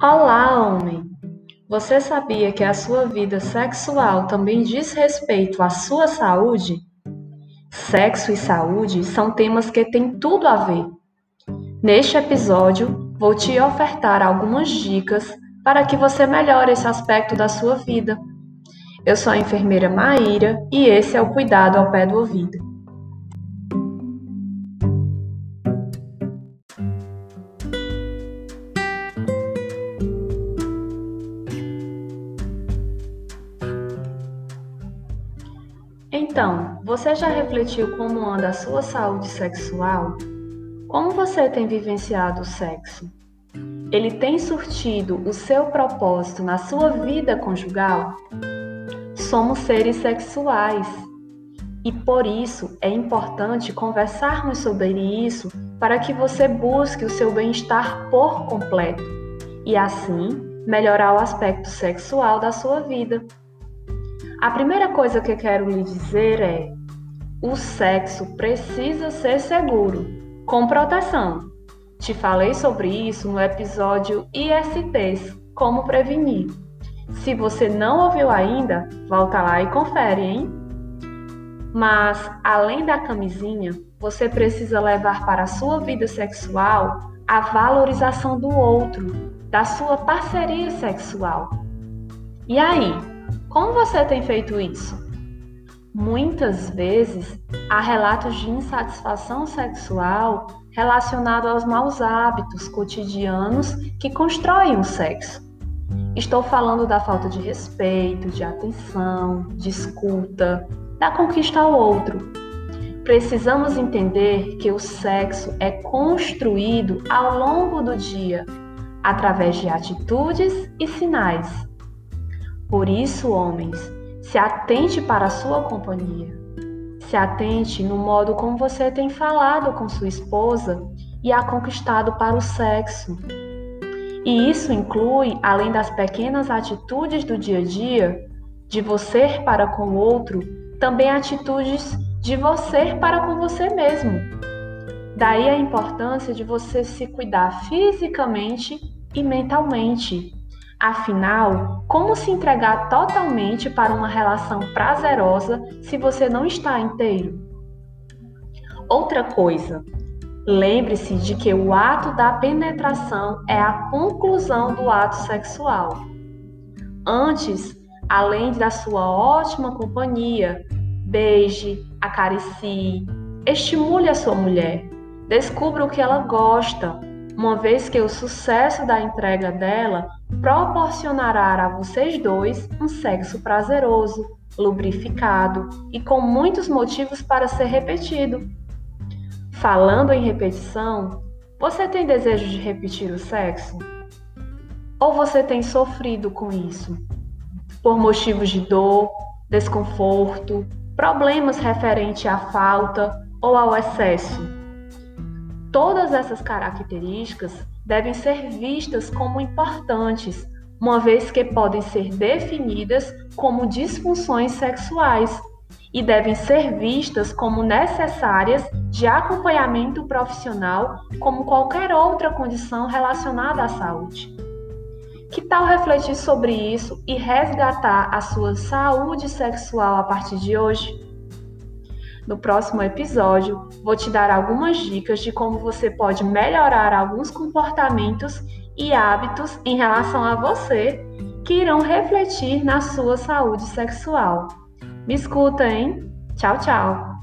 Olá, homem! Você sabia que a sua vida sexual também diz respeito à sua saúde? Sexo e saúde são temas que têm tudo a ver. Neste episódio, vou te ofertar algumas dicas para que você melhore esse aspecto da sua vida. Eu sou a enfermeira Maíra e esse é o Cuidado ao Pé do Ouvido. Então, você já refletiu como anda a sua saúde sexual? Como você tem vivenciado o sexo? Ele tem surtido o seu propósito na sua vida conjugal? Somos seres sexuais e por isso é importante conversarmos sobre isso para que você busque o seu bem-estar por completo e assim melhorar o aspecto sexual da sua vida. A primeira coisa que quero lhe dizer é: o sexo precisa ser seguro, com proteção. Te falei sobre isso no episódio ISTs Como Prevenir. Se você não ouviu ainda, volta lá e confere, hein? Mas, além da camisinha, você precisa levar para a sua vida sexual a valorização do outro, da sua parceria sexual. E aí, como você tem feito isso? Muitas vezes há relatos de insatisfação sexual relacionado aos maus hábitos cotidianos que constroem o sexo. Estou falando da falta de respeito, de atenção, de escuta, da conquista ao outro. Precisamos entender que o sexo é construído ao longo do dia, através de atitudes e sinais por isso, homens, se atente para a sua companhia. Se atente no modo como você tem falado com sua esposa e a conquistado para o sexo. E isso inclui, além das pequenas atitudes do dia a dia, de você para com o outro, também atitudes de você para com você mesmo. Daí a importância de você se cuidar fisicamente e mentalmente Afinal, como se entregar totalmente para uma relação prazerosa se você não está inteiro? Outra coisa, lembre-se de que o ato da penetração é a conclusão do ato sexual. Antes, além da sua ótima companhia, beije, acaricie, estimule a sua mulher, descubra o que ela gosta, uma vez que o sucesso da entrega dela proporcionará a vocês dois um sexo prazeroso, lubrificado e com muitos motivos para ser repetido. Falando em repetição, você tem desejo de repetir o sexo? Ou você tem sofrido com isso? Por motivos de dor, desconforto, problemas referentes à falta ou ao excesso? Todas essas características devem ser vistas como importantes, uma vez que podem ser definidas como disfunções sexuais e devem ser vistas como necessárias de acompanhamento profissional, como qualquer outra condição relacionada à saúde. Que tal refletir sobre isso e resgatar a sua saúde sexual a partir de hoje? No próximo episódio, vou te dar algumas dicas de como você pode melhorar alguns comportamentos e hábitos em relação a você que irão refletir na sua saúde sexual. Me escuta, hein? Tchau, tchau!